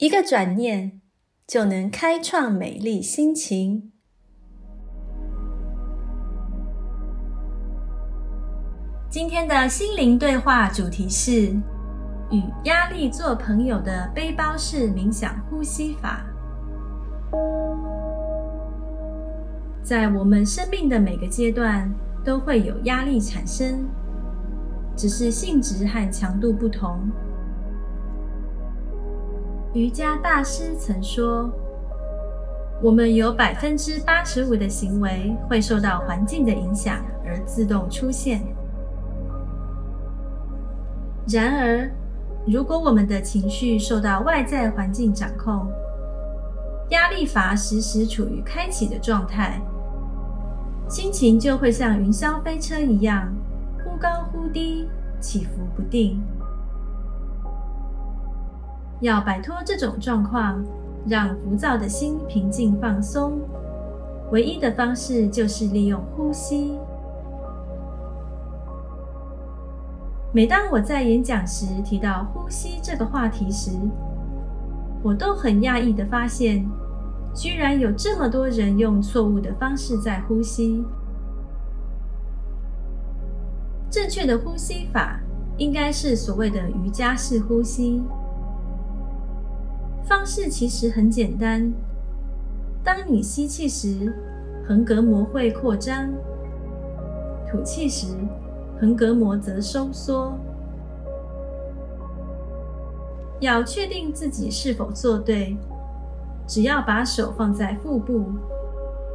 一个转念就能开创美丽心情。今天的心灵对话主题是与压力做朋友的背包式冥想呼吸法。在我们生命的每个阶段。都会有压力产生，只是性质和强度不同。瑜伽大师曾说：“我们有百分之八十五的行为会受到环境的影响而自动出现。然而，如果我们的情绪受到外在环境掌控，压力阀时时处于开启的状态。”心情就会像云霄飞车一样，忽高忽低，起伏不定。要摆脱这种状况，让浮躁的心平静放松，唯一的方式就是利用呼吸。每当我在演讲时提到呼吸这个话题时，我都很讶异的发现。居然有这么多人用错误的方式在呼吸。正确的呼吸法应该是所谓的瑜伽式呼吸。方式其实很简单。当你吸气时，横膈膜会扩张；吐气时，横膈膜则收缩。要确定自己是否做对。只要把手放在腹部，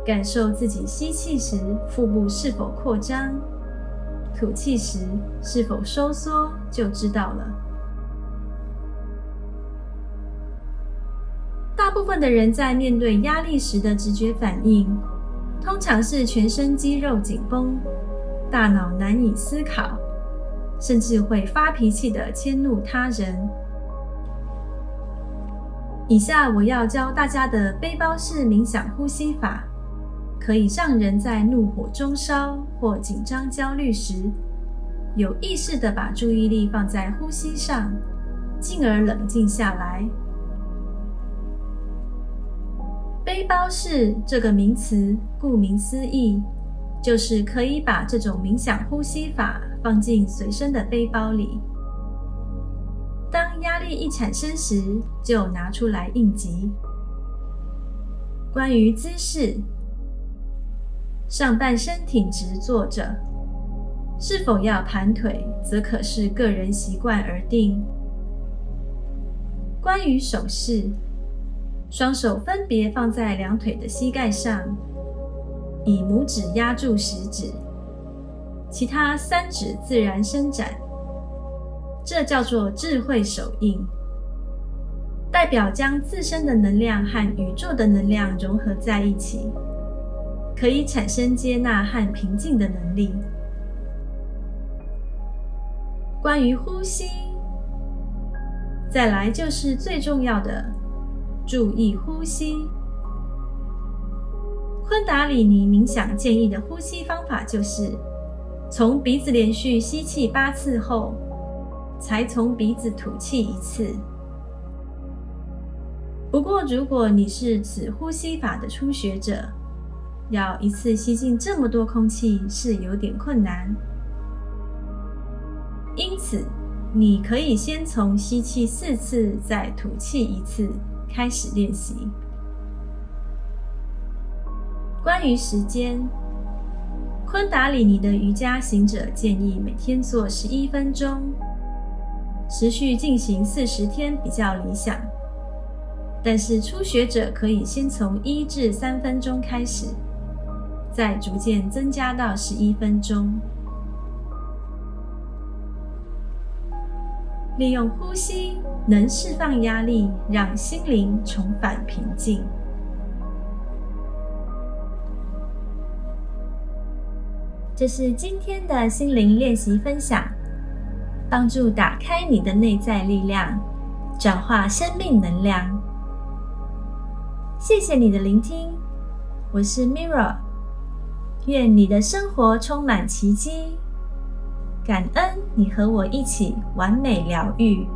感受自己吸气时腹部是否扩张，吐气时是否收缩，就知道了。大部分的人在面对压力时的直觉反应，通常是全身肌肉紧绷，大脑难以思考，甚至会发脾气的迁怒他人。以下我要教大家的背包式冥想呼吸法，可以让人在怒火中烧或紧张焦虑时，有意识的把注意力放在呼吸上，进而冷静下来。包式这个名词，顾名思义，就是可以把这种冥想呼吸法放进随身的背包里。当压力一产生时，就拿出来应急。关于姿势，上半身挺直坐着，是否要盘腿，则可视个人习惯而定。关于手势，双手分别放在两腿的膝盖上，以拇指压住食指，其他三指自然伸展。这叫做智慧手印，代表将自身的能量和宇宙的能量融合在一起，可以产生接纳和平静的能力。关于呼吸，再来就是最重要的，注意呼吸。昆达里尼冥想建议的呼吸方法就是，从鼻子连续吸气八次后。才从鼻子吐气一次。不过，如果你是此呼吸法的初学者，要一次吸进这么多空气是有点困难。因此，你可以先从吸气四次，再吐气一次开始练习。关于时间，昆达里尼的瑜伽行者建议每天做十一分钟。持续进行四十天比较理想，但是初学者可以先从一至三分钟开始，再逐渐增加到十一分钟。利用呼吸能释放压力，让心灵重返平静。这是今天的心灵练习分享，帮助打开你的内在力量，转化生命能量。谢谢你的聆听，我是 Mirra，愿你的生活充满奇迹。感恩你和我一起完美疗愈。